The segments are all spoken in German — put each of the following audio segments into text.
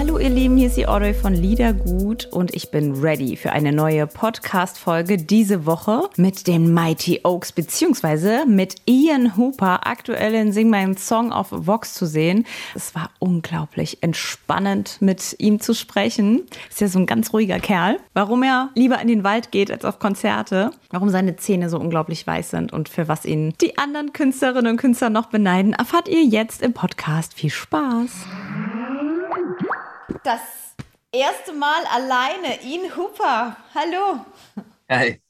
Hallo ihr Lieben, hier ist die Audrey von Liedergut und ich bin ready für eine neue Podcast-Folge diese Woche mit den Mighty Oaks beziehungsweise mit Ian Hooper aktuell in Sing meinen Song auf Vox zu sehen. Es war unglaublich entspannend mit ihm zu sprechen. Ist ja so ein ganz ruhiger Kerl. Warum er lieber in den Wald geht als auf Konzerte, warum seine Zähne so unglaublich weiß sind und für was ihn die anderen Künstlerinnen und Künstler noch beneiden, erfahrt ihr jetzt im Podcast. Viel Spaß! Das erste Mal alleine. Ian Hooper, hallo. Hi.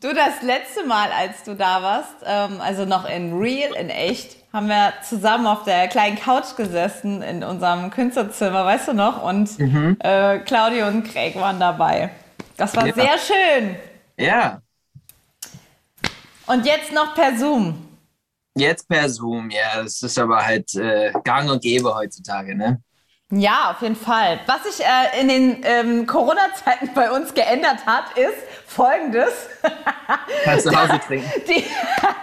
Du, das letzte Mal, als du da warst, ähm, also noch in real, in echt, haben wir zusammen auf der kleinen Couch gesessen in unserem Künstlerzimmer, weißt du noch? Und mhm. äh, Claudio und Craig waren dabei. Das war ja. sehr schön. Ja. Und jetzt noch per Zoom. Jetzt per Zoom, ja. Das ist aber halt äh, gang und gäbe heutzutage, ne? Ja, auf jeden Fall. Was sich äh, in den ähm, Corona-Zeiten bei uns geändert hat, ist folgendes. Kannst du Hause trinken. Die,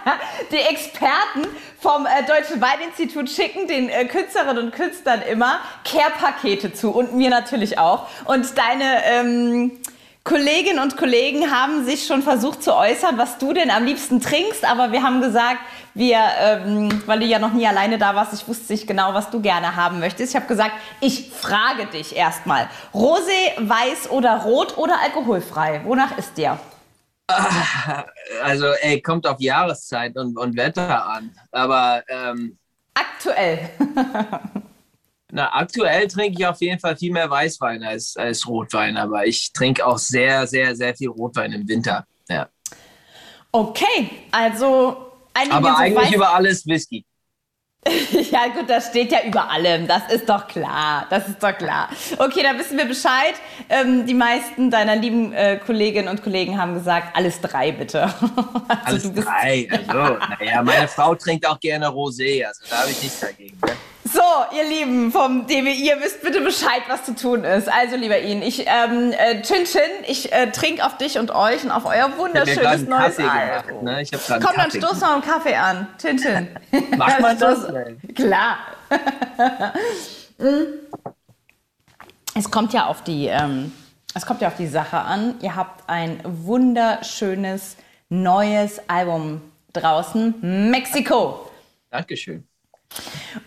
die Experten vom äh, Deutschen Weininstitut schicken den äh, Künstlerinnen und Künstlern immer Care-Pakete zu und mir natürlich auch. Und deine ähm, Kolleginnen und Kollegen haben sich schon versucht zu äußern, was du denn am liebsten trinkst, aber wir haben gesagt, wir, ähm, weil du ja noch nie alleine da warst, ich wusste nicht genau, was du gerne haben möchtest. Ich habe gesagt, ich frage dich erstmal. Rosé, weiß oder rot oder alkoholfrei? Wonach ist dir? Ah, also, ey, kommt auf Jahreszeit und, und Wetter an. Aber. Ähm, Aktuell. Na, aktuell trinke ich auf jeden Fall viel mehr Weißwein als, als Rotwein, aber ich trinke auch sehr, sehr, sehr viel Rotwein im Winter. Ja. Okay, also Aber eigentlich Weiß über alles Whisky. ja, gut, das steht ja über allem. Das ist doch klar. Das ist doch klar. Okay, da wissen wir Bescheid. Ähm, die meisten deiner lieben äh, Kolleginnen und Kollegen haben gesagt, alles drei bitte. also, alles drei. Also, naja, meine Frau trinkt auch gerne Rosé. Also da habe ich nichts dagegen. Ne? So, ihr Lieben vom DWI, ihr wisst bitte Bescheid, was zu tun ist. Also, lieber Ihnen, ich, ähm, äh, Chin Chin, ich äh, trinke auf dich und euch und auf euer wunderschönes neues Album. Ne? Komm, dann stoß noch einen Kaffee an. Chin Chin. Mach mal das. Klar. es kommt ja auf die, ähm, es kommt ja auf die Sache an. Ihr habt ein wunderschönes neues Album draußen. Mexiko. Dankeschön.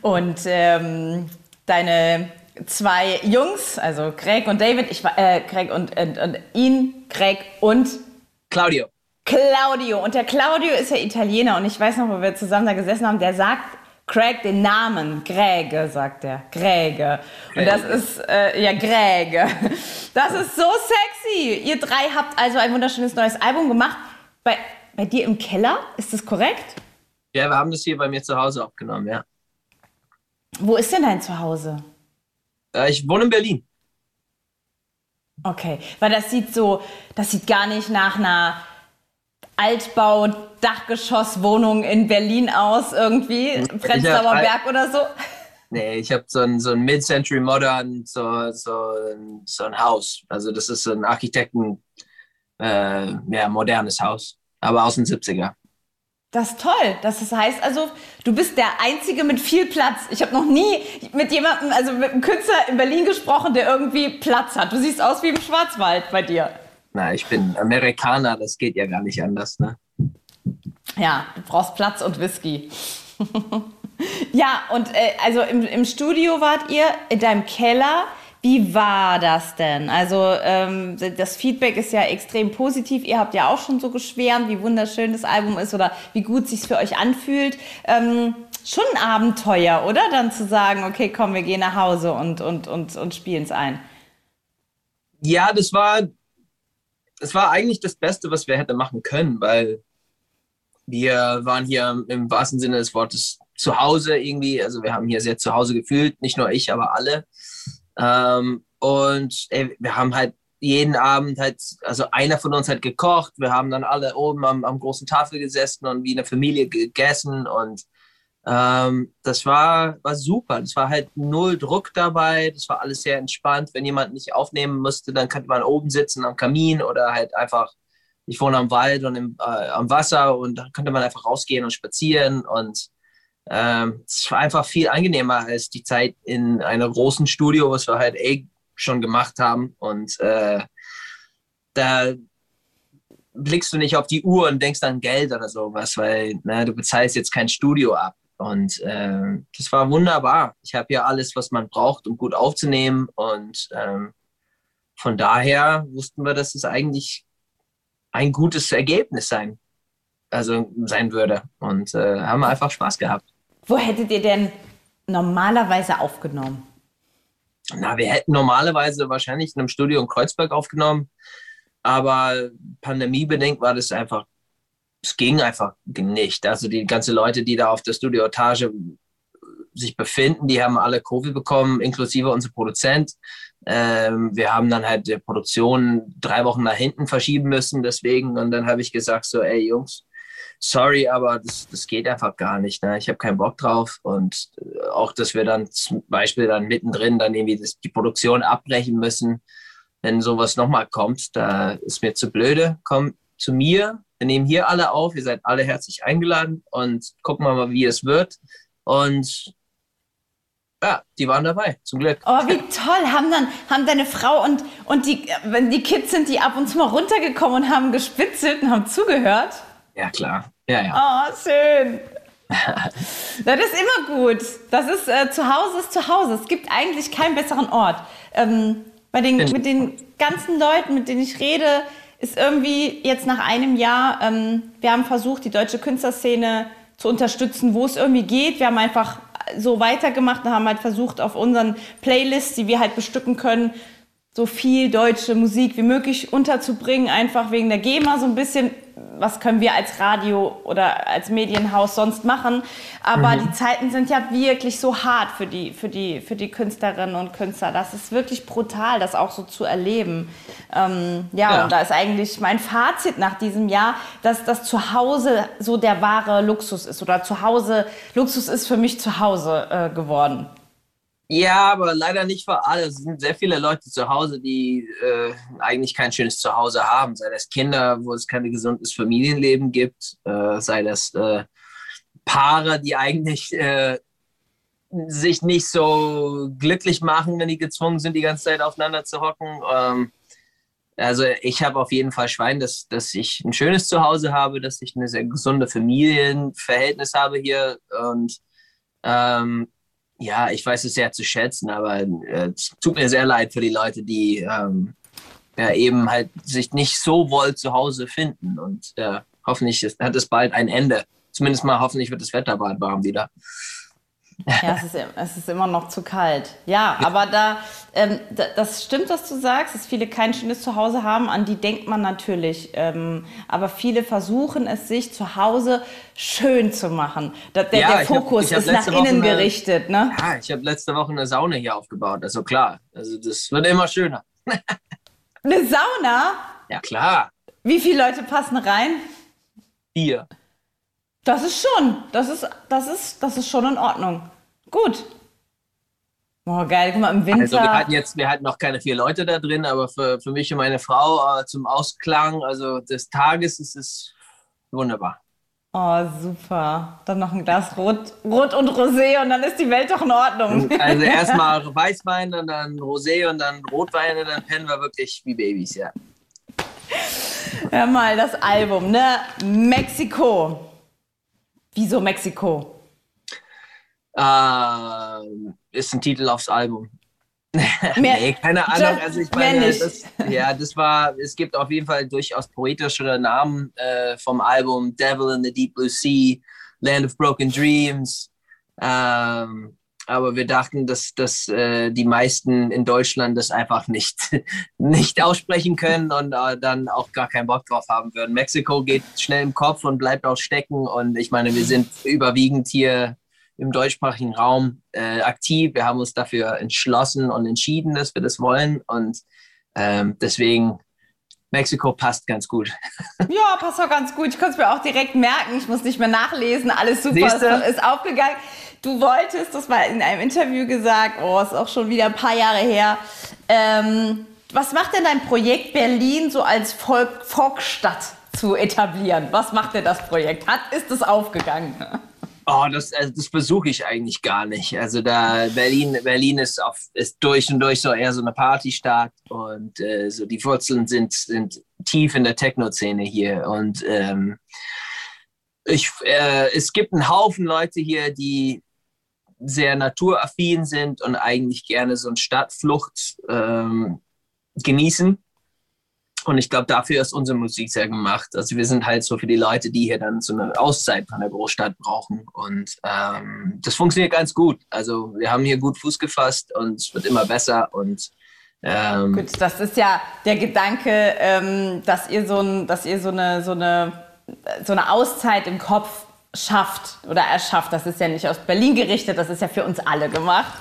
Und ähm, deine zwei Jungs, also Craig und David, ich äh, Craig und, und, und ihn, Craig und Claudio. Claudio. Und der Claudio ist ja Italiener und ich weiß noch, wo wir zusammen da gesessen haben, der sagt Craig den Namen. Gräge, sagt er. Gräge. Und das ist, äh, ja, Gräge. Das ist so sexy. Ihr drei habt also ein wunderschönes neues Album gemacht. Bei, bei dir im Keller, ist das korrekt? Ja, wir haben das hier bei mir zu Hause aufgenommen, ja. Wo ist denn dein Zuhause? Äh, ich wohne in Berlin. Okay, weil das sieht so, das sieht gar nicht nach einer Altbau-Dachgeschosswohnung in Berlin aus, irgendwie. Prenzlauer Berg oder so. Nee, ich habe so ein, so ein Mid-Century Modern, so, so, so ein Haus. Also, das ist ein Architekten, äh, ja, modernes Haus, aber aus den 70er. Das ist toll. Das heißt also, du bist der Einzige mit viel Platz. Ich habe noch nie mit jemandem, also mit einem Künstler in Berlin gesprochen, der irgendwie Platz hat. Du siehst aus wie im Schwarzwald bei dir. Na, ich bin Amerikaner, das geht ja gar nicht anders, ne? Ja, du brauchst Platz und Whisky. ja, und äh, also im, im Studio wart ihr in deinem Keller. Wie war das denn? Also ähm, das Feedback ist ja extrem positiv. Ihr habt ja auch schon so geschwärmt, wie wunderschön das Album ist oder wie gut sich für euch anfühlt. Ähm, schon ein Abenteuer, oder? Dann zu sagen, okay, komm, wir gehen nach Hause und, und, und, und spielen es ein. Ja, das war, das war eigentlich das Beste, was wir hätten machen können, weil wir waren hier im wahrsten Sinne des Wortes zu Hause irgendwie. Also wir haben hier sehr zu Hause gefühlt, nicht nur ich, aber alle. Ähm, und ey, wir haben halt jeden Abend halt, also einer von uns hat gekocht, wir haben dann alle oben am, am großen Tafel gesessen und wie eine Familie gegessen und ähm, das war, war super. Das war halt null Druck dabei. Das war alles sehr entspannt. Wenn jemand nicht aufnehmen musste, dann konnte man oben sitzen am Kamin oder halt einfach, ich wohne am Wald und im, äh, am Wasser und da konnte man einfach rausgehen und spazieren und ähm, es war einfach viel angenehmer als die Zeit in einem großen Studio, was wir halt eh schon gemacht haben und äh, da blickst du nicht auf die Uhr und denkst an Geld oder sowas, weil ne, du bezahlst jetzt kein Studio ab. Und äh, das war wunderbar. Ich habe ja alles, was man braucht, um gut aufzunehmen. Und ähm, von daher wussten wir, dass es eigentlich ein gutes Ergebnis sein, also sein würde. Und äh, haben einfach Spaß gehabt. Wo hättet ihr denn normalerweise aufgenommen? Na, wir hätten normalerweise wahrscheinlich in einem Studio in Kreuzberg aufgenommen. Aber pandemiebedingt war das einfach es ging einfach nicht. Also die ganzen Leute, die da auf der Studioetage sich befinden, die haben alle Covid bekommen, inklusive unser Produzent. Ähm, wir haben dann halt die Produktion drei Wochen nach hinten verschieben müssen, deswegen. Und dann habe ich gesagt so, ey Jungs, sorry, aber das, das geht einfach gar nicht. Ne? Ich habe keinen Bock drauf. Und äh, auch, dass wir dann zum Beispiel dann mittendrin dann irgendwie das, die Produktion abbrechen müssen, wenn sowas nochmal kommt, da ist mir zu blöde. Komm zu mir, wir nehmen hier alle auf, ihr seid alle herzlich eingeladen und gucken wir mal, wie es wird. Und ja, die waren dabei, zum Glück. Oh, wie toll. Haben dann, haben deine Frau und, und die, wenn die Kids sind, die ab und zu mal runtergekommen und haben gespitzelt und haben zugehört? Ja, klar. Ja, ja. Oh, schön. das ist immer gut. Das ist, äh, zu Hause ist zu Hause. Es gibt eigentlich keinen besseren Ort. Ähm, bei den, mit den ganzen Leuten, mit denen ich rede, ist irgendwie jetzt nach einem Jahr, ähm, wir haben versucht, die deutsche Künstlerszene zu unterstützen, wo es irgendwie geht. Wir haben einfach so weitergemacht und haben halt versucht, auf unseren Playlists, die wir halt bestücken können, so viel deutsche Musik wie möglich unterzubringen, einfach wegen der GEMA so ein bisschen was können wir als Radio oder als Medienhaus sonst machen. Aber mhm. die Zeiten sind ja wirklich so hart für die, für, die, für die Künstlerinnen und Künstler. Das ist wirklich brutal, das auch so zu erleben. Ähm, ja, ja, und da ist eigentlich mein Fazit nach diesem Jahr, dass das Zuhause so der wahre Luxus ist. Oder Zuhause, Luxus ist für mich zu Hause äh, geworden. Ja, aber leider nicht für alle. Es sind sehr viele Leute zu Hause, die äh, eigentlich kein schönes Zuhause haben. Sei das Kinder, wo es kein gesundes Familienleben gibt, äh, sei das äh, Paare, die eigentlich äh, sich nicht so glücklich machen, wenn die gezwungen sind, die ganze Zeit aufeinander zu hocken. Ähm, also ich habe auf jeden Fall Schwein, dass, dass ich ein schönes Zuhause habe, dass ich eine sehr gesunde Familienverhältnis habe hier und ähm, ja, ich weiß es sehr zu schätzen, aber äh, es tut mir sehr leid für die Leute, die ähm, ja, eben halt sich nicht so wohl zu Hause finden. Und äh, hoffentlich ist, hat es bald ein Ende. Zumindest mal hoffentlich wird das Wetter bald warm wieder. Ja, es ist, es ist immer noch zu kalt. Ja, aber da, ähm, das stimmt, was du sagst, dass viele kein schönes Zuhause haben. An die denkt man natürlich. Ähm, aber viele versuchen es sich zu Hause schön zu machen. Der, ja, der Fokus hab, ist nach innen eine, gerichtet. Ne? Ja, ich habe letzte Woche eine Sauna hier aufgebaut. Also klar, also das wird immer schöner. eine Sauna? Ja, klar. Wie viele Leute passen rein? Vier. Das ist schon, das ist, das ist, das ist schon in Ordnung. Gut. Oh, geil, guck mal, im Winter. Also wir hatten jetzt, wir hatten noch keine vier Leute da drin, aber für, für mich und meine Frau äh, zum Ausklang, also des Tages ist es wunderbar. Oh, super. Dann noch ein Glas Rot, Rot und Rosé und dann ist die Welt doch in Ordnung. Also erstmal Weißwein und dann Rosé und dann Rotwein und dann pennen wir wirklich wie Babys, ja. Hör mal, das Album, ne? Mexiko. Wieso Mexiko? Äh, ist ein Titel aufs Album. Mehr, nee, keine Ahnung. Also ich meine, das, ja, das war, es gibt auf jeden Fall durchaus poetischere Namen äh, vom Album Devil in the Deep Blue Sea, Land of Broken Dreams. Ähm, aber wir dachten, dass, dass äh, die meisten in Deutschland das einfach nicht, nicht aussprechen können und äh, dann auch gar keinen Bock drauf haben würden. Mexiko geht schnell im Kopf und bleibt auch stecken und ich meine, wir sind überwiegend hier im deutschsprachigen Raum äh, aktiv. Wir haben uns dafür entschlossen und entschieden, dass wir das wollen und Ähm, deswegen Mexiko passt ganz gut. Ja, passt auch ganz gut. Ich konnte es mir auch direkt merken. Ich muss nicht mehr nachlesen. Alles super ist, ist, aufgegangen. Du wolltest, das war in einem Interview gesagt, oh, ist auch schon wieder ein paar Jahre her. Ähm, was macht denn dein Projekt Berlin so als Volk Volksstadt zu etablieren? Was macht denn das Projekt? Hat, ist es aufgegangen? Oh, das, also das besuche ich eigentlich gar nicht. Also da Berlin, Berlin ist, auf, ist durch und durch so eher so eine Partystadt und äh, so die Wurzeln sind, sind tief in der Techno-Szene hier. Und ähm, ich, äh, es gibt einen Haufen Leute hier, die sehr naturaffin sind und eigentlich gerne so eine Stadtflucht ähm, genießen. Und ich glaube, dafür ist unsere Musik sehr gemacht. Also wir sind halt so für die Leute, die hier dann so eine Auszeit von der Großstadt brauchen. Und ähm, das funktioniert ganz gut. Also wir haben hier gut Fuß gefasst und es wird immer besser. Und ähm, gut, das ist ja der Gedanke, ähm, dass ihr so, ein, dass ihr so eine, so eine so eine Auszeit im Kopf schafft oder erschafft. Das ist ja nicht aus Berlin gerichtet, das ist ja für uns alle gemacht.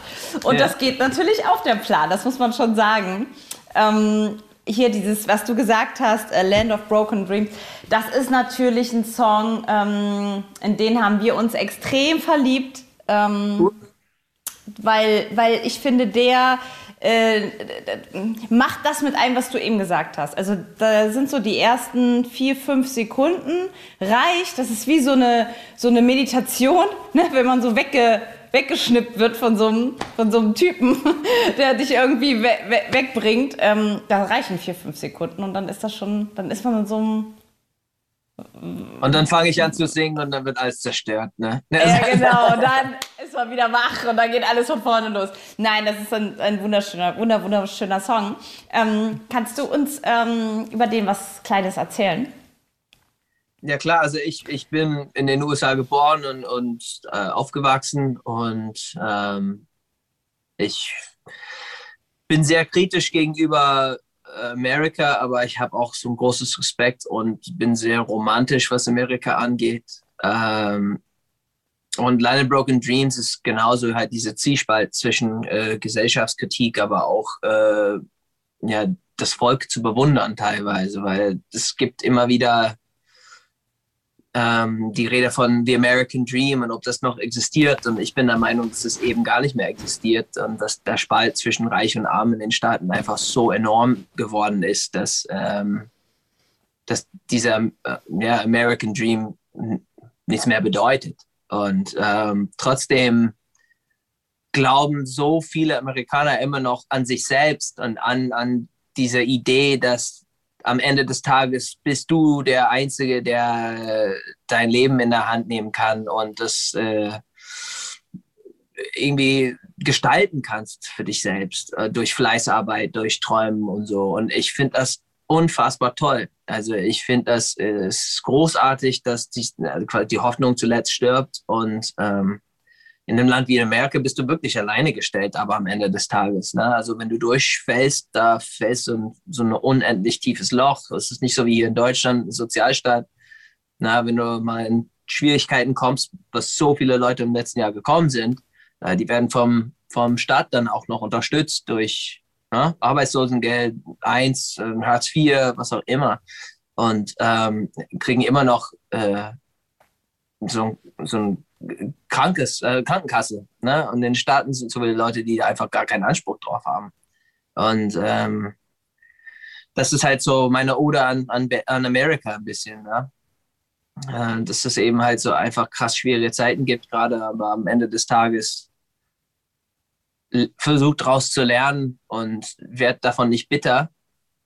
Und ja. das geht natürlich auf der Plan, das muss man schon sagen. Ähm, hier dieses, was du gesagt hast, Land of Broken Dreams, das ist natürlich ein Song, ähm, in den haben wir uns extrem verliebt, ähm, weil, weil ich finde, der äh, macht das mit einem, was du eben gesagt hast. Also da sind so die ersten vier, fünf Sekunden reicht. Das ist wie so eine, so eine Meditation, ne? wenn man so wegge, weggeschnippt wird von so einem, von so einem Typen, der dich irgendwie we we wegbringt. Ähm, da reichen vier, fünf Sekunden und dann ist das schon, dann ist man in so einem und dann fange ich an zu singen und dann wird alles zerstört. Ne? Ja, genau. Und dann ist man wieder wach und dann geht alles von vorne los. Nein, das ist ein, ein wunderschöner, wunder, wunderschöner Song. Ähm, kannst du uns ähm, über den was Kleines erzählen? Ja klar, also ich, ich bin in den USA geboren und, und äh, aufgewachsen und ähm, ich bin sehr kritisch gegenüber Amerika, aber ich habe auch so ein großes Respekt und bin sehr romantisch, was Amerika angeht. Ähm, und Line Broken Dreams ist genauso halt diese Zielspalt zwischen äh, Gesellschaftskritik, aber auch äh, ja, das Volk zu bewundern teilweise, weil es gibt immer wieder ähm, die Rede von The American Dream und ob das noch existiert. Und ich bin der Meinung, dass es eben gar nicht mehr existiert und dass der Spalt zwischen Reich und Arm in den Staaten einfach so enorm geworden ist, dass, ähm, dass dieser äh, ja, American Dream nichts mehr bedeutet. Und ähm, trotzdem glauben so viele Amerikaner immer noch an sich selbst und an, an diese Idee, dass am Ende des Tages bist du der Einzige, der äh, dein Leben in der Hand nehmen kann und das äh, irgendwie gestalten kannst für dich selbst, äh, durch Fleißarbeit, durch Träumen und so. Und ich finde das unfassbar toll. Also ich finde das äh, ist großartig, dass die, also die Hoffnung zuletzt stirbt und ähm, in einem Land wie Amerika bist du wirklich alleine gestellt, aber am Ende des Tages. Ne? Also wenn du durchfällst, da fällst du in so ein unendlich tiefes Loch. Es ist nicht so wie hier in Deutschland, Sozialstaat. Na, wenn du mal in Schwierigkeiten kommst, was so viele Leute im letzten Jahr gekommen sind, äh, die werden vom, vom Staat dann auch noch unterstützt durch ne? Arbeitslosengeld 1, äh, Hartz IV, was auch immer. Und ähm, kriegen immer noch äh, so, so ein krankes, äh, Krankenkasse. Ne? Und in den Staaten sind so viele Leute, die einfach gar keinen Anspruch drauf haben. Und ähm, das ist halt so meine Ode an, an, an Amerika ein bisschen. Ne? Äh, dass es eben halt so einfach krass schwierige Zeiten gibt gerade, aber am Ende des Tages versucht daraus zu lernen und werd davon nicht bitter,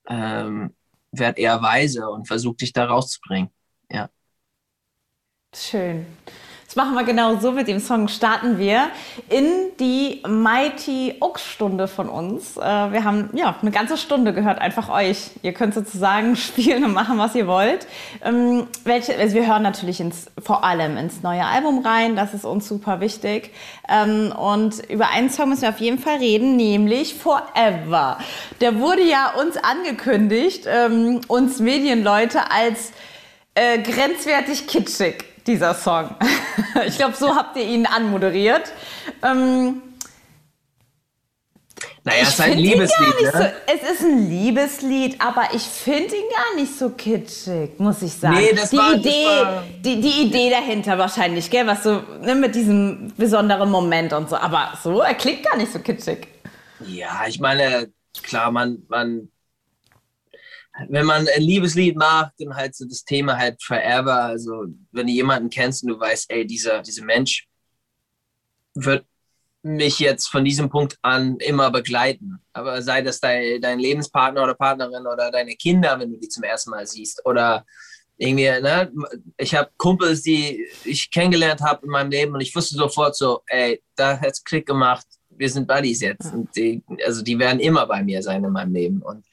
ähm, werd eher weise und versucht dich da rauszubringen. Ja. Schön. Das machen wir genau so. Mit dem Song starten wir in die Mighty Oaks Stunde von uns. Äh, wir haben ja eine ganze Stunde gehört, einfach euch. Ihr könnt sozusagen spielen und machen, was ihr wollt. Ähm, also wir hören natürlich ins, vor allem ins neue Album rein. Das ist uns super wichtig. Ähm, und über einen Song müssen wir auf jeden Fall reden, nämlich Forever. Der wurde ja uns angekündigt, ähm, uns Medienleute, als äh, grenzwertig kitschig dieser Song. ich glaube, so habt ihr ihn anmoderiert. Ähm, Naja, es ist ein Liebeslied, ne? so, es ist ein Liebeslied, aber ich finde ihn gar nicht so kitschig, muss ich sagen. Nee, das die war- das Idee, war- die, die Idee dahinter wahrscheinlich, gell, was so ne, mit diesem besonderen Moment und so. Aber so, er klingt gar nicht so kitschig. Ja, ich meine, klar, man, man, wenn man ein Liebeslied macht und halt so das Thema halt forever, also wenn du jemanden kennst und du weißt, ey, dieser, dieser Mensch wird mich jetzt von diesem Punkt an immer begleiten. Aber sei das dein, dein Lebenspartner oder Partnerin oder deine Kinder, wenn du die zum ersten Mal siehst oder irgendwie, ne, ich habe Kumpels, die ich kennengelernt habe in meinem Leben und ich wusste sofort so, ey, da hat's Klick gemacht, wir sind Buddies jetzt. Und die, also die werden immer bei mir sein in meinem Leben. Und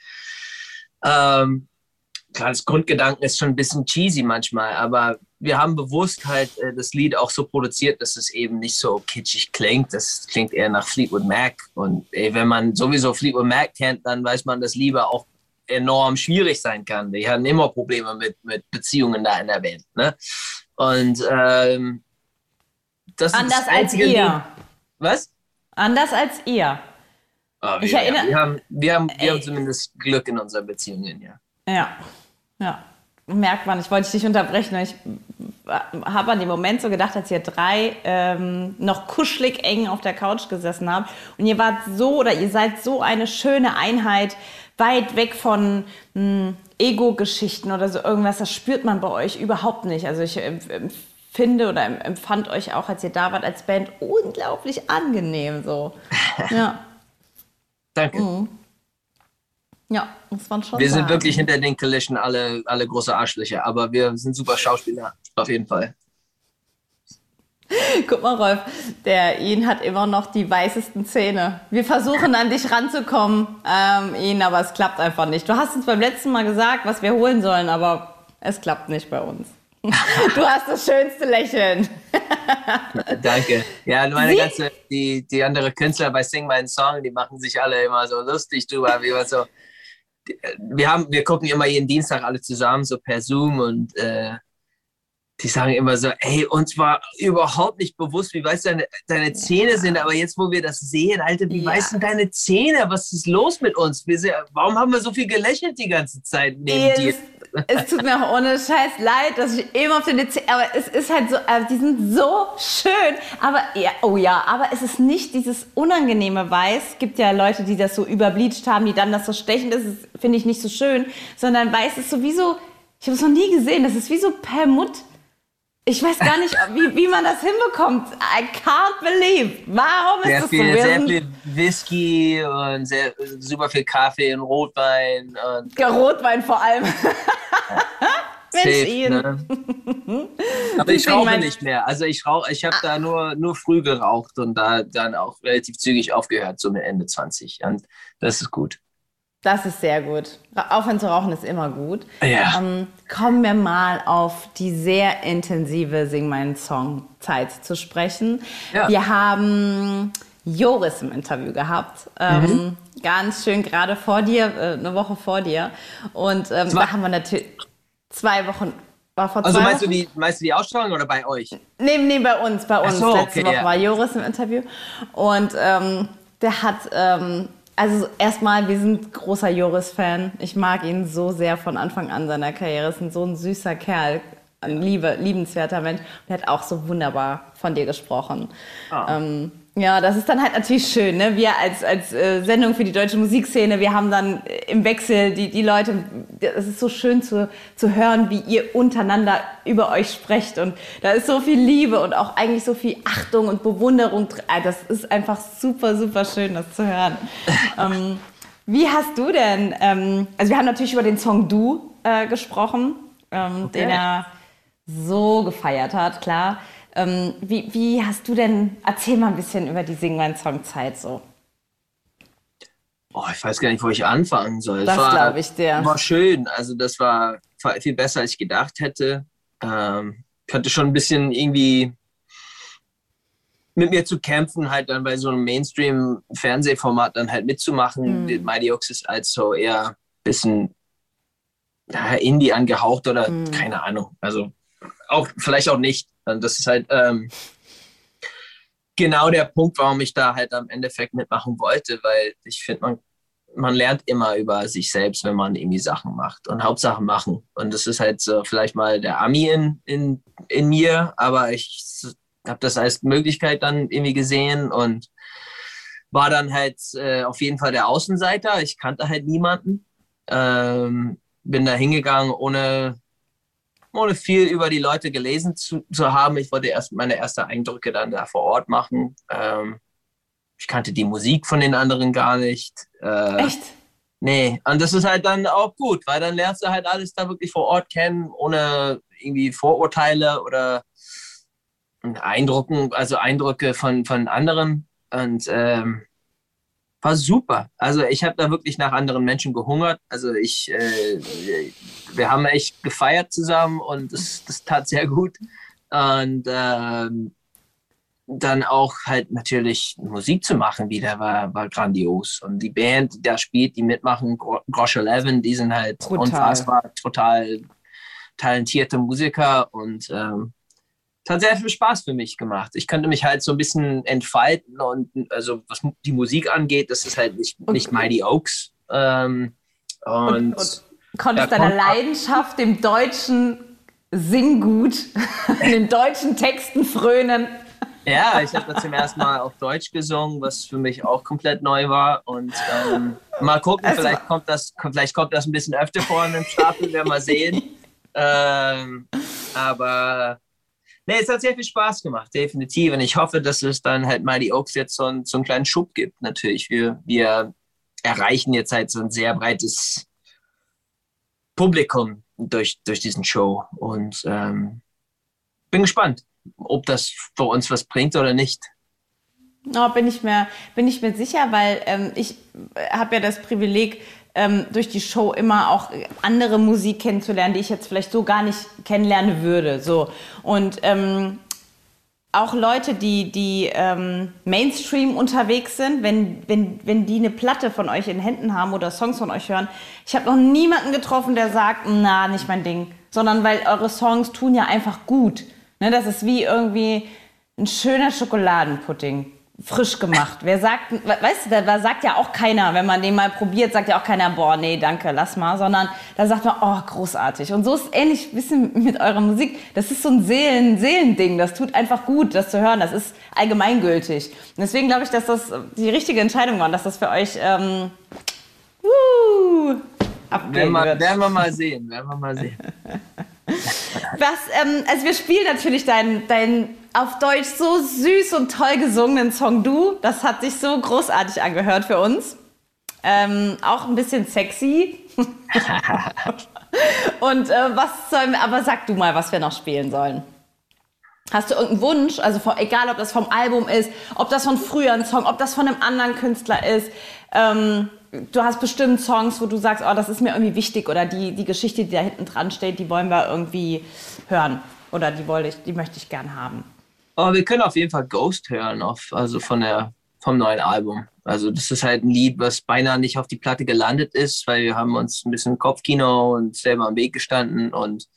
ähm, klar, das Grundgedanken ist schon ein bisschen cheesy manchmal, aber wir haben bewusst halt äh, das Lied auch so produziert, dass es eben nicht so kitschig klingt. Das klingt eher nach Fleetwood Mac. Und ey, wenn man sowieso Fleetwood Mac kennt, dann weiß man, dass Liebe auch enorm schwierig sein kann. Die hatten immer Probleme mit, mit Beziehungen da in der Band. Ne? Und ähm, das Anders ist das als ihr. Lied- Was? Anders als ihr. Ich wir, erinnere- wir haben, wir haben, wir Ey. haben zumindest Glück in unseren Beziehungen, ja. Ja, ja. Merkt man, ich wollte dich nicht unterbrechen. Ich habe an dem Moment so gedacht, als ihr drei ähm, noch kuschelig eng auf der Couch gesessen habt. Und ihr wart so oder ihr seid so eine schöne Einheit, weit weg von mh, Ego-Geschichten oder so irgendwas. Das spürt man bei euch überhaupt nicht. Also ich ähm, empfinde oder em- empfand euch auch, als ihr da wart, als Band unglaublich angenehm. So. Ja, Danke. Mhm. ja, muss man schon Wir sagen. sind wirklich hinter den Kulissen alle, alle große Arschlöcher, aber wir sind super Schauspieler, auf jeden Fall. Guck mal, Rolf, der Ian hat immer noch die weißesten Zähne. Wir versuchen an dich ranzukommen, ähm, Ian, aber es klappt einfach nicht. Du hast uns beim letzten Mal gesagt, was wir holen sollen, aber es klappt nicht bei uns. Du hast das schönste Lächeln. Danke. Ja, meine Sie- ganze, die, die andere Künstler bei Sing meinen Song, die machen sich alle immer so lustig drüber. Wie wir, so, wir, haben, wir gucken immer jeden Dienstag alle zusammen, so per Zoom und äh, die sagen immer so, ey, uns war überhaupt nicht bewusst, wie weiß deine, deine Zähne sind, aber jetzt, wo wir das sehen, Alter, wie Ja. weiß denn deine Zähne? Was ist los mit uns? Wir warum haben wir so viel gelächelt die ganze Zeit neben dir? Es, tut mir auch ohne Scheiß leid, dass ich immer auf den Zähne, aber es ist halt so, äh, die sind so schön, aber ja, oh ja, aber es ist nicht dieses unangenehme Weiß. Es gibt ja Leute, die das so überbleached haben, die dann das so stechen, das finde ich nicht so schön, sondern Weiß ist so wie so, ich habe es noch nie gesehen, das ist wie so Permut. Ich weiß gar nicht, wie, wie man das hinbekommt. I can't believe. Warum ist Sehr das viel, so? Wir sehr viel Whisky und sehr, super viel Kaffee und Rotwein und Rotwein vor allem. Mensch, safe, Ian. ne? Aber ich rauche nicht mehr. Also ich rauche, ich habe da nur, nur früh geraucht und da dann auch relativ zügig aufgehört, so mit Ende 20. Und das ist gut. Das ist sehr gut. Aufhören zu rauchen ist immer gut. Ja. Ähm, kommen wir mal auf die sehr intensive Sing meinen Song Zeit zu sprechen. Ja. Wir haben Joris im Interview gehabt. Ähm, Ganz schön gerade vor dir, äh, eine Woche vor dir. Und ähm, da haben wir natürlich zwei Wochen. War vor Also zwei meinst du, Wochen? die, meinst du die Ausstrahlung oder bei euch? Nee, nee, bei uns, bei uns. so, Letzte okay, Woche ja. war Joris im Interview. Und ähm, der hat, ähm, also erstmal, wir sind großer Joris-Fan. Ich mag ihn so sehr von Anfang an seiner Karriere. Ist ein so ein süßer Kerl, ein liebe, liebenswerter Mensch. Und er hat auch so wunderbar von dir gesprochen. Ah. Ähm, ja, das ist dann halt natürlich schön. Ne? Wir als, als äh, Sendung für die deutsche Musikszene, wir haben dann äh, im Wechsel die, die Leute, es ist so schön zu, zu hören, wie ihr untereinander über euch sprecht. Und da ist so viel Liebe und auch eigentlich so viel Achtung und Bewunderung. Ah, Das ist einfach super, super schön, das zu hören. ähm, wie hast du denn, ähm, also wir haben natürlich über den Song Du äh, gesprochen, ähm, den er so gefeiert hat, klar. Ähm, wie, wie hast du denn, erzähl mal ein bisschen über die Sing mein Song Zeit so. Oh, ich weiß gar nicht, wo ich anfangen soll. Das Es war- glaub ich dir. War schön. Also das war viel besser, als ich gedacht hätte. Ähm, ich hatte schon ein bisschen irgendwie mit mir zu kämpfen, halt dann bei so einem Mainstream-Fernsehformat dann halt mitzumachen. Mhm. Mighty Oaks ist als so eher ein bisschen ja, Indie angehaucht oder Mhm. keine Ahnung. Also auch vielleicht auch nicht. Und Das ist halt, ähm, genau der Punkt, warum ich da halt am Endeffekt mitmachen wollte, weil ich finde, man, man lernt immer über sich selbst, wenn man irgendwie Sachen macht und Hauptsache machen. Und das ist halt so vielleicht mal der Ami in, in, in mir, aber ich habe das als Möglichkeit dann irgendwie gesehen und war dann halt äh, auf jeden Fall der Außenseiter. Ich kannte halt niemanden. Ähm, bin da hingegangen, ohne ohne viel über die Leute gelesen zu, zu haben. Ich wollte erst meine ersten Eindrücke dann da vor Ort machen. Ähm, ich kannte die Musik von den anderen gar nicht. Äh, Echt? Nee, und das ist halt dann auch gut, weil dann lernst du halt alles da wirklich vor Ort kennen, ohne irgendwie Vorurteile oder Eindrücken, also Eindrücke von, von anderen. Und ähm, war super. Also ich habe da wirklich nach anderen Menschen gehungert. Also ich, äh, wir haben echt gefeiert zusammen und das, das tat sehr gut. Und ähm, dann auch halt natürlich Musik zu machen wieder war, war grandios. Und die Band, die da spielt, die mitmachen, Grosh Eleven, die sind halt Brutal. unfassbar, total talentierte Musiker und ähm, es hat sehr viel Spaß für mich gemacht. Ich könnte mich halt so ein bisschen entfalten und also was die Musik angeht, das ist halt nicht, nicht Mighty Oaks. Ähm, und, und, und konntest deiner Leidenschaft, dem deutschen Singgut, den deutschen Texten frönen. Ja, ich habe da zum ersten Mal auf Deutsch gesungen, was für mich auch komplett neu war. Und ähm, mal gucken, also, vielleicht, kommt das, vielleicht kommt das ein bisschen öfter vor in dem Staffel, werden wir sehen. Ähm, aber Nee, es hat sehr viel Spaß gemacht, definitiv. Und ich hoffe, dass es dann halt Mighty Oaks jetzt so, einen, so einen kleinen Schub gibt, natürlich. Wir, wir erreichen jetzt halt so ein sehr breites Publikum durch, durch diesen Show. Und ähm, bin gespannt, ob das für uns was bringt oder nicht. Oh, bin, ich mir, bin ich mir sicher, weil ähm, ich habe ja das Privileg, ähm, durch die Show immer auch andere Musik kennenzulernen, die ich jetzt vielleicht so gar nicht kennenlernen würde. So. Und ähm, auch Leute, die, die ähm, Mainstream unterwegs sind, wenn, wenn, wenn die eine Platte von euch in Händen haben oder Songs von euch hören, ich habe noch niemanden getroffen, der sagt, na, nicht mein Ding. Sondern weil eure Songs tun ja einfach gut. Ne, das ist wie irgendwie ein schöner Schokoladenpudding frisch gemacht. Wer sagt, weißt du, da sagt ja auch keiner, wenn man den mal probiert, sagt ja auch keiner, boah, nee, danke, lass mal, sondern da sagt man, oh, großartig. Und so ist es ähnlich ein bisschen mit eurer Musik. Das ist so ein Seelen, Seelending. Das tut einfach gut, das zu hören. Das ist allgemeingültig. Und deswegen glaube ich, dass das die richtige Entscheidung war, dass das für euch, ähm, uh, abgehen werden wir, Werden wir mal sehen, werden wir mal sehen. Was, ähm, also wir spielen natürlich dein, dein auf Deutsch so süß und toll gesungenen Song Du. Das hat sich so großartig angehört für uns. Ähm, auch ein bisschen sexy. und äh, was sollen wir, aber sag du mal, was wir noch spielen sollen. Hast du irgendeinen Wunsch? Also von, egal, ob das vom Album ist, ob das von früher ein Song, ob das von einem anderen Künstler ist. Ähm, du hast bestimmt Songs, wo du sagst, oh, das ist mir irgendwie wichtig oder die, die Geschichte, die da hinten dran steht, die wollen wir irgendwie hören oder die, wollte ich, die möchte ich gern haben. Aber wir können auf jeden Fall Ghost hören, auf, also von der, vom neuen Album. Also das ist halt ein Lied, was beinahe nicht auf die Platte gelandet ist, weil wir haben uns ein bisschen Kopfkino und selber am Weg gestanden und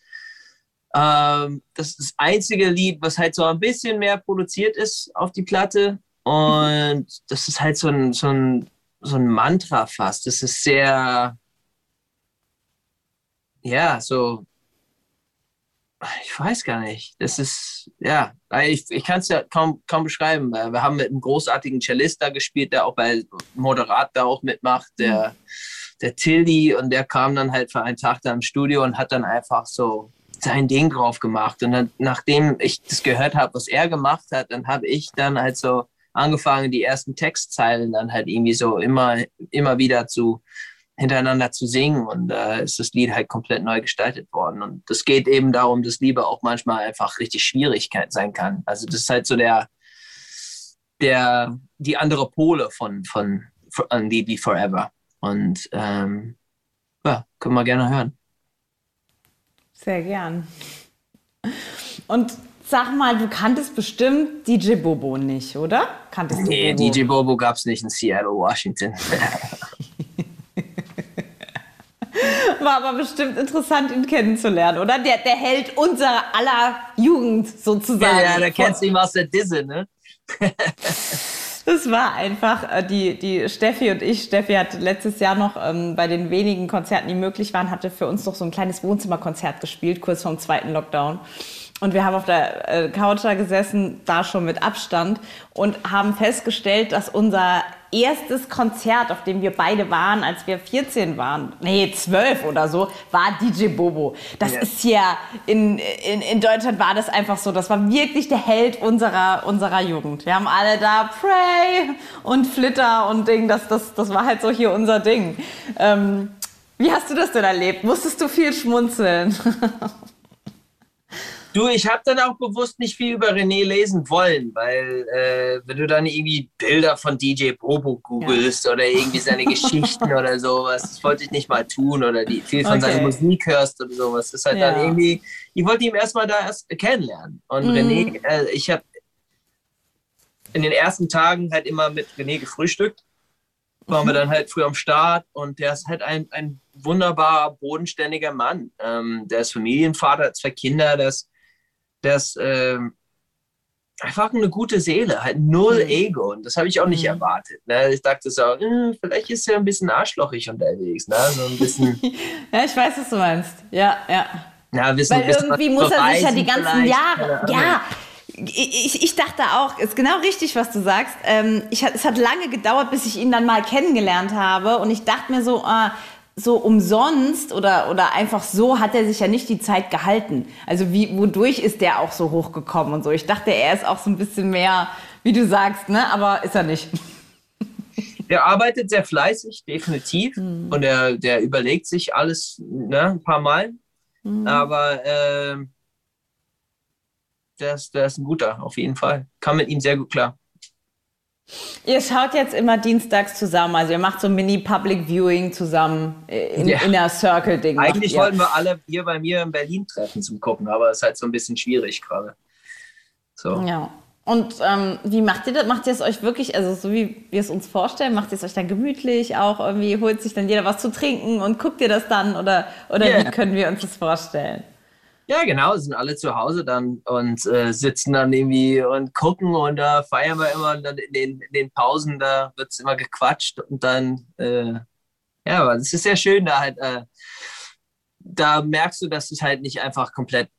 ähm, das ist das einzige Lied, was halt so ein bisschen mehr produziert ist auf die Platte und das ist halt so ein, so ein, so ein Mantra fast. Das ist sehr, ja, so ich weiß gar nicht. Das ist, ja, ich, ich kann es ja kaum, kaum beschreiben. Wir haben mit einem großartigen Cellist da gespielt, der auch bei Moderat da auch mitmacht, der, mhm. der Tilly, und der kam dann halt für einen Tag da im Studio und hat dann einfach so sein Ding drauf gemacht. Und dann, nachdem ich das gehört habe, was er gemacht hat, dann habe ich dann halt so angefangen, die ersten Textzeilen dann halt irgendwie so immer, immer wieder zu hintereinander zu singen und da äh, ist das Lied halt komplett neu gestaltet worden. Und es geht eben darum, dass Liebe auch manchmal einfach richtig Schwierigkeit sein kann. Also das ist halt so der, der, die andere Pole von, von, von wie Forever. Und ähm, ja, können wir gerne hören. Sehr gern. Und sag mal, du kanntest bestimmt DJ Bobo nicht, oder? Kanntest du nee, Bobo? DJ Bobo gab es nicht in Seattle, Washington. War aber bestimmt interessant, ihn kennenzulernen, oder? Der, der Held unserer aller Jugend sozusagen. Ja, ja da kennst du ihn aus der Disse, ne? Das war einfach äh, die, die Steffi und ich. Steffi hat letztes Jahr noch ähm, bei den wenigen Konzerten, die möglich waren, hatte für uns noch so ein kleines Wohnzimmerkonzert gespielt, kurz vorm zweiten Lockdown. Und wir haben auf der äh, Couch da gesessen, da schon mit Abstand, und haben festgestellt, dass unser erstes Konzert, auf dem wir beide waren, als wir 14 waren, nee, 12 oder so, war DJ Bobo. Das ja. ist hier, in, in, in Deutschland war das einfach so. Das war wirklich der Held unserer, unserer Jugend. Wir haben alle da Pray und Flitter und Ding. Das, das, das war halt so hier unser Ding. Ähm, wie hast du das denn erlebt? Musstest du viel schmunzeln? Du, ich habe dann auch bewusst nicht viel über René lesen wollen, weil äh, wenn du dann irgendwie Bilder von DJ Bobo googelst ja. oder irgendwie seine Geschichten oder sowas, das wollte ich nicht mal tun oder die, viel von okay. seiner Musik hörst oder sowas, das ist halt ja. dann irgendwie, ich wollte ihn erstmal da erst kennenlernen. Und mhm. René, äh, ich habe in den ersten Tagen halt immer mit René gefrühstückt, waren mhm. wir dann halt früh am Start und der ist halt ein, ein wunderbar bodenständiger Mann. Ähm, der ist Familienvater, hat zwei Kinder, der ist der ist äh, einfach eine gute Seele, halt null mhm. Ego. Und das habe ich auch nicht mhm. erwartet. Ne? Ich dachte so, hm, vielleicht ist er ein bisschen arschlochig unterwegs. Ne? So ein bisschen. ja, ich weiß, was du meinst. Ja, ja. ja wissen, Weil irgendwie muss er sich ja die ganzen Jahre. Ja. Ich, ich, dachte auch, ist genau richtig, was du sagst. Ähm, ich, es hat lange gedauert, bis ich ihn dann mal kennengelernt habe. Und ich dachte mir so, äh, so umsonst oder, oder einfach so hat er sich ja nicht die Zeit gehalten. Also wie, wodurch ist der auch so hochgekommen und so? Ich dachte, er ist auch so ein bisschen mehr, wie du sagst, ne? aber ist er nicht. Der arbeitet sehr fleißig, definitiv. Mhm. Und er, der überlegt sich alles ne, ein paar Mal. Mhm. Aber äh, der, ist, der ist ein guter, auf jeden Fall. Kam mit ihm sehr gut klar. Ihr schaut jetzt immer dienstags zusammen, also ihr macht so Mini-Public Viewing zusammen in ja. Inner Circle-Ding. Eigentlich wollten wir alle hier bei mir in Berlin treffen zum Gucken, aber es ist halt so ein bisschen schwierig gerade. So. Ja. Und ähm, wie macht ihr das? Macht ihr es euch wirklich, also so wie wir es uns vorstellen, macht ihr es euch dann gemütlich auch irgendwie, holt sich dann jeder was zu trinken und guckt ihr das dann oder, oder yeah. wie können wir uns das vorstellen? Ja, genau, sind alle zu Hause dann und äh, sitzen dann irgendwie und gucken und da feiern wir immer und dann in den, in den Pausen, da wird es immer gequatscht und dann, äh, ja, aber es ist sehr schön, da halt, äh, da merkst du, dass es halt nicht einfach komplett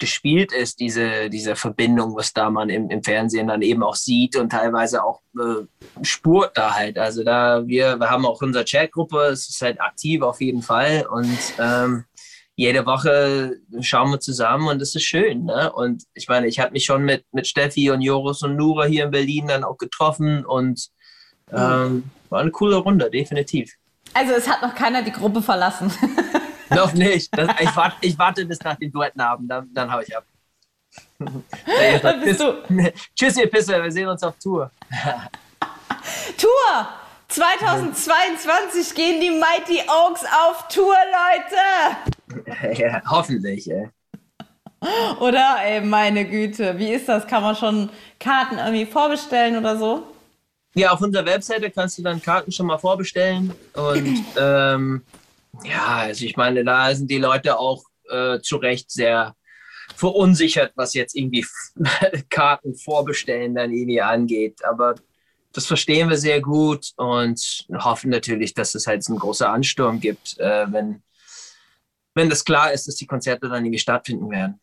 gespielt ist, diese, diese Verbindung, was da man im, im Fernsehen dann eben auch sieht und teilweise auch äh, spurt da halt. Also da, wir, wir haben auch unsere Chatgruppe, es ist halt aktiv auf jeden Fall und ähm, jede Woche schauen wir zusammen und das ist schön. Ne? Und ich meine, ich habe mich schon mit, mit Steffi und Joris und Nura hier in Berlin dann auch getroffen und ähm, war eine coole Runde, definitiv. Also es hat noch keiner die Gruppe verlassen. noch nicht. Das, ich, warte, ich warte bis nach dem Duettenabend, dann, dann hau ich ab. dann bist du. Tschüss, ihr Pisser, wir sehen uns auf Tour. Tour! 2022 gehen die Mighty Oaks auf Tour, Leute! Ja, hoffentlich, ey. Oder, ey, meine Güte, wie ist das? Kann man schon Karten irgendwie vorbestellen oder so? Ja, auf unserer Webseite kannst du dann Karten schon mal vorbestellen. Und ähm, ja, also ich meine, da sind die Leute auch äh, zu Recht sehr verunsichert, was jetzt irgendwie Karten vorbestellen dann irgendwie angeht. Aber das verstehen wir sehr gut und hoffen natürlich, dass es halt so ein großer Ansturm gibt, äh, wenn wenn das klar ist, dass die Konzerte dann irgendwie stattfinden werden.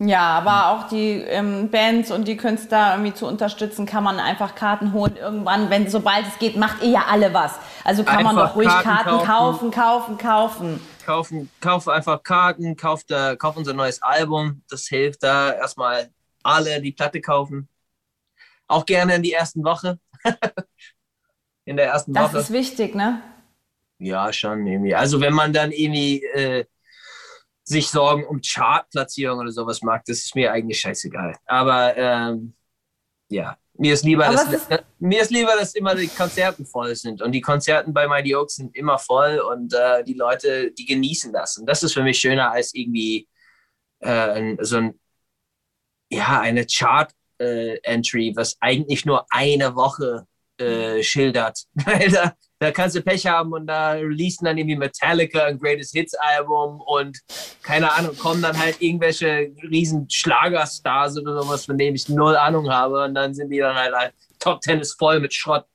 Ja, aber auch die ähm, Bands und die Künstler irgendwie zu unterstützen, kann man einfach Karten holen. Irgendwann, wenn sobald es geht, macht ihr ja alle was. Also kann einfach man doch ruhig Karten, Karten kaufen, kaufen, kaufen. Kaufen, kauf einfach Karten, kauf, da, kauf unser neues Album. Das hilft da erstmal alle die Platte kaufen. Auch gerne in die ersten Woche. in der ersten das Woche. Das ist wichtig, ne? Ja, schon irgendwie. Also wenn man dann irgendwie äh, sich Sorgen um Chartplatzierung oder sowas mag, das ist mir eigentlich scheißegal. Aber ähm, ja, mir ist lieber, dass, ist mir ist lieber, dass immer die Konzerten voll sind. Und die Konzerten bei Mighty Oaks sind immer voll und äh, die Leute, die genießen das. Und das ist für mich schöner als irgendwie äh, so ein, ja, eine Chart-Entry, äh, was eigentlich nur eine Woche äh, schildert. Weil da, da kannst du Pech haben und da releasen dann irgendwie Metallica ein Greatest Hits Album und keine Ahnung, kommen dann halt irgendwelche riesen Schlagerstars oder sowas, von denen ich null Ahnung habe und dann sind die dann halt, halt Top Ten ist voll mit Schrott.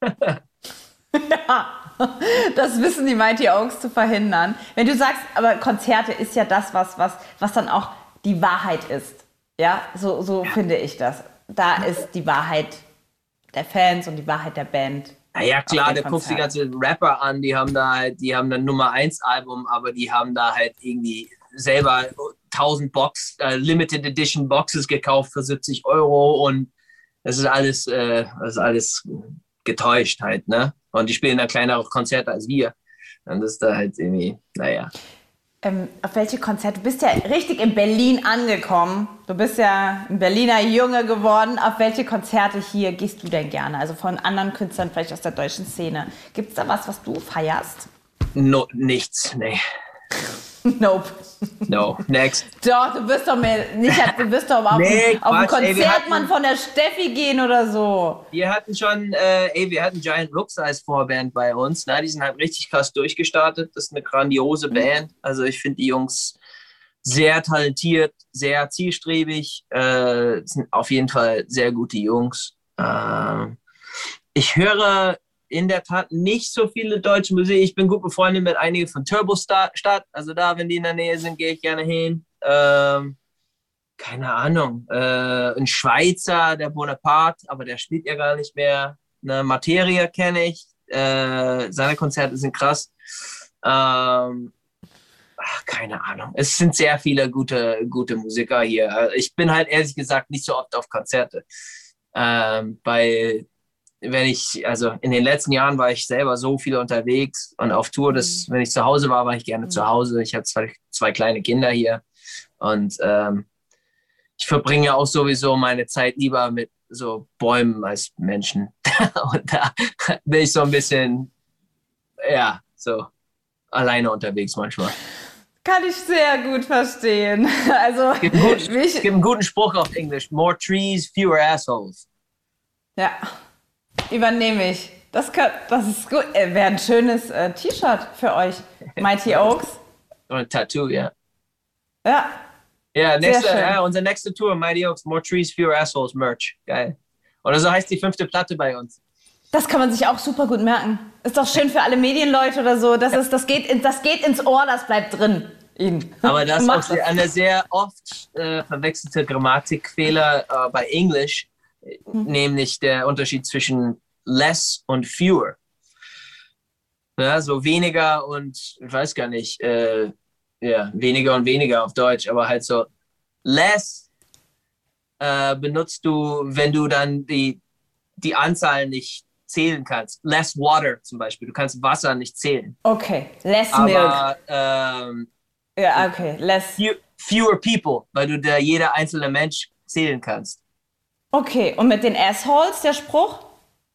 ja, das wissen die Mighty Oaks zu verhindern. Wenn du sagst, aber Konzerte ist ja das, was, was, was dann auch die Wahrheit ist. Ja, so, so ja. finde ich das. Da ist die Wahrheit der Fans und die Wahrheit der Band. Naja, klar, da guckst die ganze Rapper an, die haben da halt, die haben dann Nummer 1 Album, aber die haben da halt irgendwie selber 1000 Box, äh, Limited Edition Boxes gekauft für 70 Euro und das ist alles, äh, das ist alles getäuscht halt, ne? Und die spielen da kleinere Konzerte als wir. Und das ist da halt irgendwie, naja. Ähm, auf welche Konzerte? Du bist ja richtig in Berlin angekommen. Du bist ja ein Berliner Junge geworden. Auf welche Konzerte hier gehst du denn gerne? Also von anderen Künstlern, vielleicht aus der deutschen Szene. Gibt es da was, was du feierst? No, nichts, nee. Nope. No, next. Doch, du wirst doch mehr, nicht, du wirst doch auf, nee, auf ein Konzert hatten, von der Steffi gehen oder so. Wir hatten schon, äh, ey, wir hatten Giant Rooks als Vorband bei uns. Ne? Die sind halt richtig krass durchgestartet. Das ist eine grandiose mhm. Band. Also ich finde die Jungs sehr talentiert, sehr zielstrebig. Äh, sind auf jeden Fall sehr gute Jungs. Äh, ich höre in der Tat nicht so viele deutsche Musik. Ich bin gut befreundet mit einigen von Turbo Stadt. Also da, wenn die in der Nähe sind, gehe ich gerne hin. Ähm, keine Ahnung. Äh, ein Schweizer, der Bonaparte, aber der spielt ja gar nicht mehr. Eine Materie kenne ich. Äh, seine Konzerte sind krass. Ähm, ach, keine Ahnung. Es sind sehr viele gute, gute Musiker hier. Ich bin halt ehrlich gesagt nicht so oft auf Konzerte. Ähm, bei wenn ich, also in den letzten Jahren war ich selber so viel unterwegs und auf Tour, dass mhm. wenn ich zu Hause war, war ich gerne zu mhm. Hause. Ich habe zwei, zwei kleine Kinder hier und ähm, ich verbringe auch sowieso meine Zeit lieber mit so Bäumen als Menschen. und da bin ich so ein bisschen, ja, so alleine unterwegs manchmal. Kann ich sehr gut verstehen. Also, es gibt, einen guten, gibt einen guten Spruch auf Englisch: More trees, fewer assholes. Ja, Übernehme ich. Das, kann, das ist gut. Äh, Wäre ein schönes äh, T-Shirt für euch. Mighty Oaks. Und ein Tattoo, ja. Ja. Ja, nächste, ja, unsere nächste Tour, Mighty Oaks, More Trees, Fewer Assholes, Merch. Geil. Oder so heißt die fünfte Platte bei uns. Das kann man sich auch super gut merken. Ist doch schön für alle Medienleute oder so. Das, ist, das, geht, das geht ins Ohr, das bleibt drin. Ihnen. Aber das ist auch eine sehr oft äh, verwechselte Grammatikfehler äh, bei Englisch mhm. nämlich der Unterschied zwischen less und fewer. Ja, so weniger und ich weiß gar nicht, äh, ja, weniger und weniger auf Deutsch, aber halt so less äh, benutzt du, wenn du dann die, die Anzahl nicht zählen kannst. Less water zum Beispiel. Du kannst Wasser nicht zählen. Okay, less aber, milk. Ähm, ja, okay, less. Fewer people, weil du da jeder einzelne Mensch zählen kannst. Okay, und mit den Assholes der Spruch?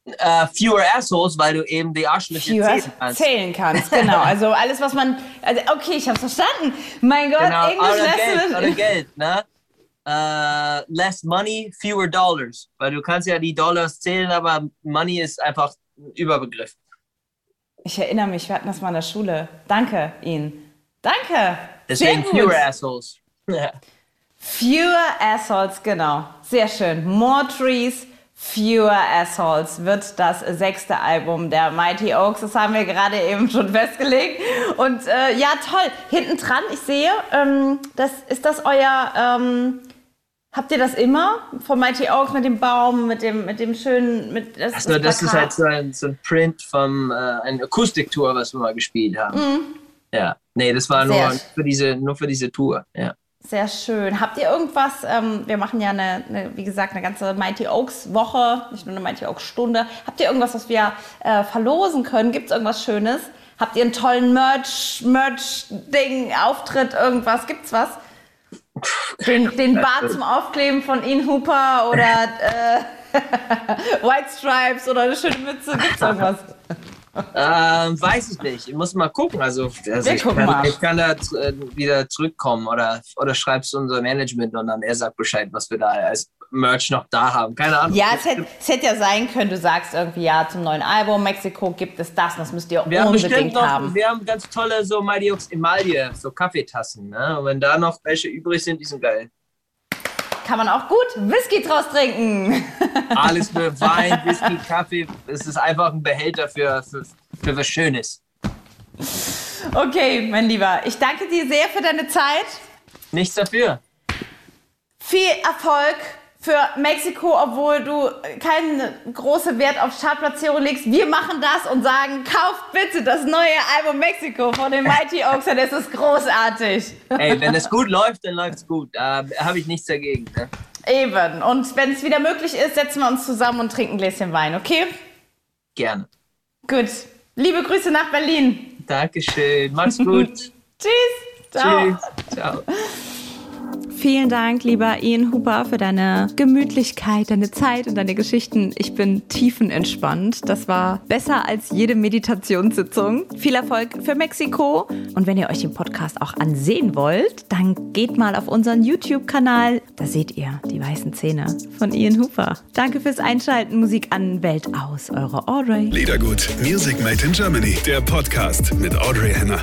Uh, fewer Assholes, weil du eben die Arschlöcher zählen kannst. Zählen kannst, genau. Also alles, was man. Also okay, ich hab's verstanden. Mein Gott, genau. Englisch Geld, oder Geld, ne? Uh, less money, fewer dollars. Weil du kannst ja die Dollars zählen, aber Money ist einfach ein Überbegriff. Ich erinnere mich, wir hatten das mal in der Schule. Danke Ihnen. Danke. Deswegen fewer Assholes. Fewer Assholes, genau. Sehr schön. More Trees, Fewer Assholes wird das sechste Album der Mighty Oaks. Das haben wir gerade eben schon festgelegt. Und äh, ja, toll. Hinten dran, ich sehe, ähm, das, ist das euer. Ähm, habt ihr das immer von Mighty Oaks mit dem Baum, mit dem, mit dem schönen. Mit, das, das, das ist halt so ein, so ein Print von äh, einer Akustiktour, was wir mal gespielt haben. Mhm. Ja, nee, das war nur für, diese, nur für diese Tour. Ja. Sehr schön. Habt ihr irgendwas, ähm, wir machen ja eine, eine, wie gesagt, eine ganze Mighty Oaks Woche, nicht nur eine Mighty Oaks Stunde. Habt ihr irgendwas, was wir äh, verlosen können? Gibt es irgendwas Schönes? Habt ihr einen tollen Merch, Merch-Ding, Auftritt, irgendwas? Gibt's was? Den, den Bart zum Aufkleben von Ian Hooper oder äh, White Stripes oder eine schöne Mütze? Gibt's irgendwas? ähm, weiß ich nicht. Ich muss mal gucken. Also, also ich, kann, ich, kann, da äh, wieder zurückkommen oder, oder schreibst unser Management und dann er sagt Bescheid, was wir da als Merch noch da haben. Keine Ahnung. Ja, es hätte, es hätte ja sein können, du sagst irgendwie, ja, zum neuen Album Mexiko gibt es das, das müsst ihr wir unbedingt haben noch, haben. Wir haben ganz tolle so Oaks Emaille, so Kaffeetassen. Ne? Und wenn da noch welche übrig sind, die sind geil. Kann man auch gut Whisky draus trinken. Alles für Wein, Whisky, Kaffee. Es ist einfach ein Behälter für, für, für was Schönes. Okay, mein Lieber, ich danke dir sehr für deine Zeit. Nichts dafür. Viel Erfolg für Mexiko, obwohl du keinen großen Wert auf Chartplatzierung legst. Wir machen das und sagen, kauft bitte das neue Album Mexiko von den Mighty Oaks, denn es ist großartig. Ey, wenn es gut läuft, dann läuft es gut. Da habe ich nichts dagegen. Ne? Eben. Und wenn es wieder möglich ist, setzen wir uns zusammen und trinken ein Gläschen Wein, okay? Gerne. Gut. Liebe Grüße nach Berlin. Dankeschön. Mach's gut. Tschüss. Ciao. Tschüss. Ciao. Vielen Dank, lieber Ian Hooper, für deine Gemütlichkeit, deine Zeit und deine Geschichten. Ich bin tiefenentspannt. Das war besser als jede Meditationssitzung. Viel Erfolg für Mexiko. Und wenn ihr euch den Podcast auch ansehen wollt, dann geht mal auf unseren YouTube-Kanal. Da seht ihr die weißen Zähne von Ian Hooper. Danke fürs Einschalten. Musik an Welt aus. Eure Audrey. Liedergut, Music Made in Germany, der Podcast mit Audrey Henner.